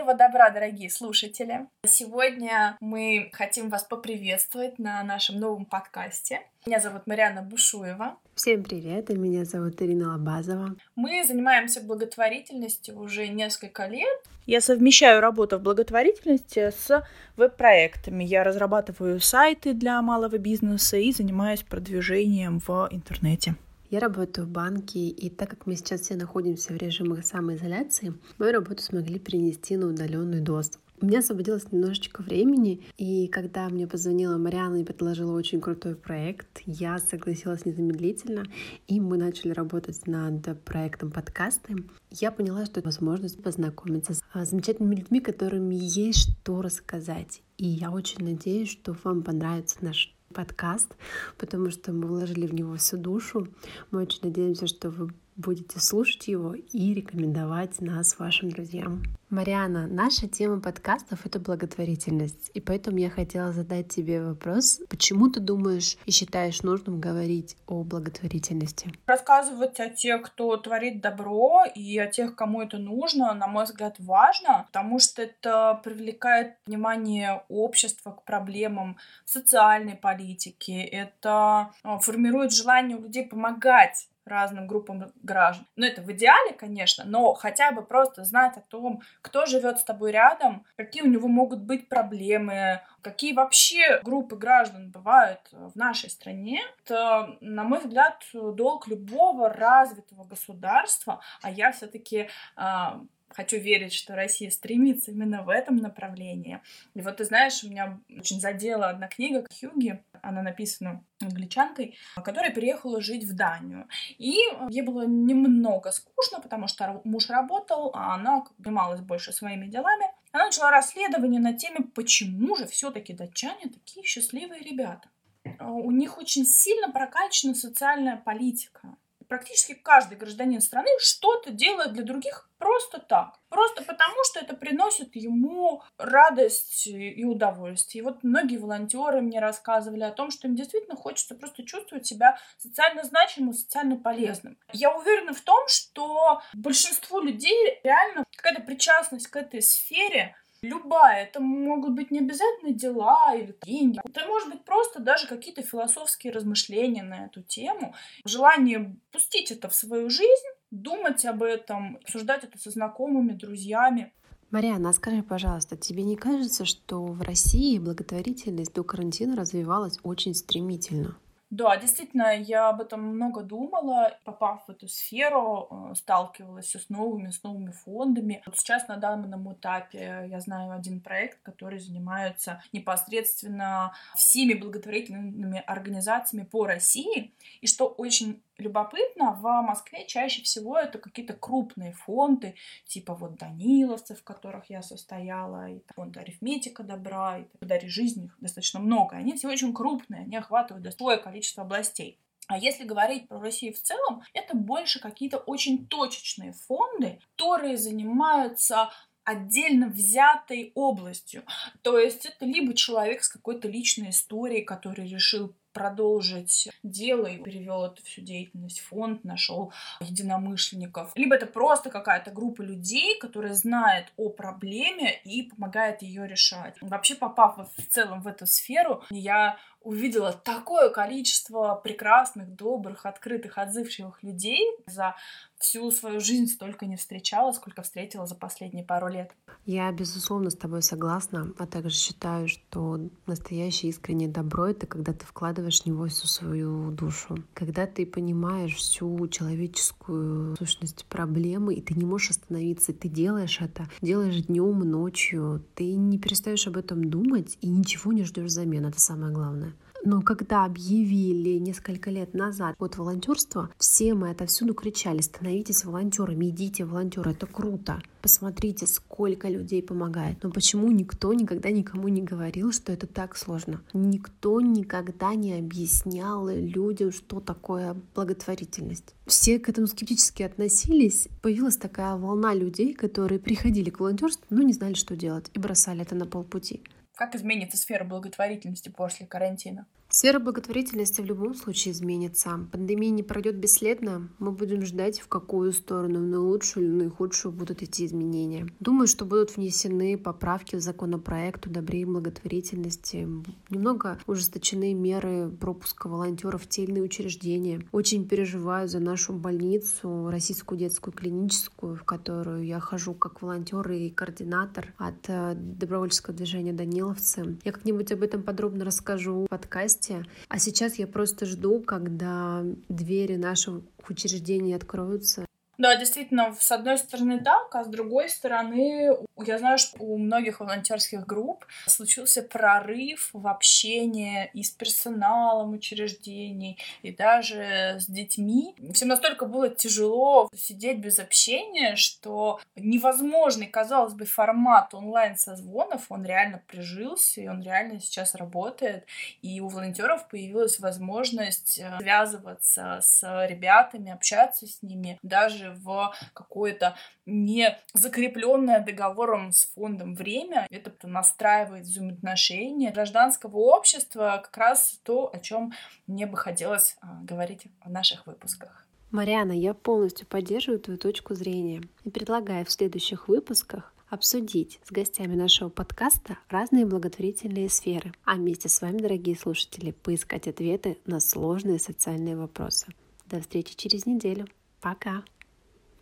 Доброго добра, дорогие слушатели! Сегодня мы хотим вас поприветствовать на нашем новом подкасте. Меня зовут Марьяна Бушуева. Всем привет, и меня зовут Ирина Лобазова. Мы занимаемся благотворительностью уже несколько лет. Я совмещаю работу в благотворительности с веб-проектами. Я разрабатываю сайты для малого бизнеса и занимаюсь продвижением в интернете. Я работаю в банке, и так как мы сейчас все находимся в режиме самоизоляции, мою работу смогли перенести на удаленный доступ. У меня освободилось немножечко времени, и когда мне позвонила Мариана и предложила очень крутой проект, я согласилась незамедлительно, и мы начали работать над проектом подкасты. Я поняла, что это возможность познакомиться с а, замечательными людьми, которыми есть что рассказать. И я очень надеюсь, что вам понравится наш подкаст, потому что мы вложили в него всю душу. Мы очень надеемся, что вы будете слушать его и рекомендовать нас вашим друзьям. Мариана, наша тема подкастов — это благотворительность. И поэтому я хотела задать тебе вопрос, почему ты думаешь и считаешь нужным говорить о благотворительности? Рассказывать о тех, кто творит добро, и о тех, кому это нужно, на мой взгляд, важно, потому что это привлекает внимание общества к проблемам социальной политики, это а, формирует желание у людей помогать разным группам граждан. Ну, это в идеале, конечно, но хотя бы просто знать о том, кто живет с тобой рядом, какие у него могут быть проблемы, какие вообще группы граждан бывают в нашей стране, это, на мой взгляд, долг любого развитого государства, а я все-таки а, хочу верить, что Россия стремится именно в этом направлении. И вот ты знаешь, у меня очень задела одна книга Хьюги, она написана англичанкой, которая переехала жить в Данию. И ей было немного скучно, потому что муж работал, а она занималась больше своими делами. Она начала расследование на теме, почему же все-таки датчане такие счастливые ребята. У них очень сильно прокачана социальная политика практически каждый гражданин страны что-то делает для других просто так. Просто потому, что это приносит ему радость и удовольствие. И вот многие волонтеры мне рассказывали о том, что им действительно хочется просто чувствовать себя социально значимым, социально полезным. Я уверена в том, что большинству людей реально какая-то причастность к этой сфере Любая. Это могут быть не обязательно дела или деньги. Это может быть просто даже какие-то философские размышления на эту тему. Желание пустить это в свою жизнь, думать об этом, обсуждать это со знакомыми, друзьями. Мариана, а скажи, пожалуйста, тебе не кажется, что в России благотворительность до карантина развивалась очень стремительно? Да, действительно, я об этом много думала, попав в эту сферу, э, сталкивалась с новыми, с новыми фондами. Вот сейчас на данном этапе я знаю один проект, который занимается непосредственно всеми благотворительными организациями по России. И что очень любопытно, в Москве чаще всего это какие-то крупные фонды, типа вот Даниловцев, в которых я состояла, и фонд арифметика добра, и даре жизни их достаточно много. Они все очень крупные, они охватывают достойное количество областей. А если говорить про Россию в целом, это больше какие-то очень точечные фонды, которые занимаются отдельно взятой областью. То есть это либо человек с какой-то личной историей, который решил продолжить дело и перевел эту всю деятельность в фонд, нашел единомышленников. Либо это просто какая-то группа людей, которая знает о проблеме и помогает ее решать. Вообще, попав в целом в эту сферу, я увидела такое количество прекрасных, добрых, открытых, отзывчивых людей за всю свою жизнь столько не встречала, сколько встретила за последние пару лет. Я, безусловно, с тобой согласна, а также считаю, что настоящее искреннее добро — это когда ты вкладываешь в него всю свою душу, когда ты понимаешь всю человеческую сущность проблемы, и ты не можешь остановиться, ты делаешь это, делаешь днем, ночью, ты не перестаешь об этом думать и ничего не ждешь взамен, это самое главное. Но когда объявили несколько лет назад год волонтерства, все мы отовсюду кричали, становитесь волонтерами, идите волонтеры, это круто. Посмотрите, сколько людей помогает. Но почему никто никогда никому не говорил, что это так сложно? Никто никогда не объяснял людям, что такое благотворительность. Все к этому скептически относились. Появилась такая волна людей, которые приходили к волонтерству, но не знали, что делать, и бросали это на полпути. Как изменится сфера благотворительности после карантина? Сфера благотворительности в любом случае изменится. Пандемия не пройдет бесследно. Мы будем ждать, в какую сторону, на лучшую или на худшую будут идти изменения. Думаю, что будут внесены поправки в законопроект о добре и благотворительности. Немного ужесточены меры пропуска волонтеров в те или иные учреждения. Очень переживаю за нашу больницу, российскую детскую клиническую, в которую я хожу как волонтер и координатор от э, добровольческого движения «Даниловцы». Я как-нибудь об этом подробно расскажу в подкасте подкасте. А сейчас я просто жду, когда двери наших учреждений откроются, да, действительно, с одной стороны так, а с другой стороны, я знаю, что у многих волонтерских групп случился прорыв в общении и с персоналом учреждений, и даже с детьми. Всем настолько было тяжело сидеть без общения, что невозможный, казалось бы, формат онлайн-созвонов, он реально прижился, и он реально сейчас работает. И у волонтеров появилась возможность э, связываться с ребятами, общаться с ними, даже в какое-то не закрепленное договором с фондом время. Это настраивает взаимоотношения гражданского общества, как раз то, о чем мне бы хотелось а, говорить в наших выпусках. Мариана, я полностью поддерживаю твою точку зрения и предлагаю в следующих выпусках обсудить с гостями нашего подкаста разные благотворительные сферы, а вместе с вами, дорогие слушатели, поискать ответы на сложные социальные вопросы. До встречи через неделю. Пока!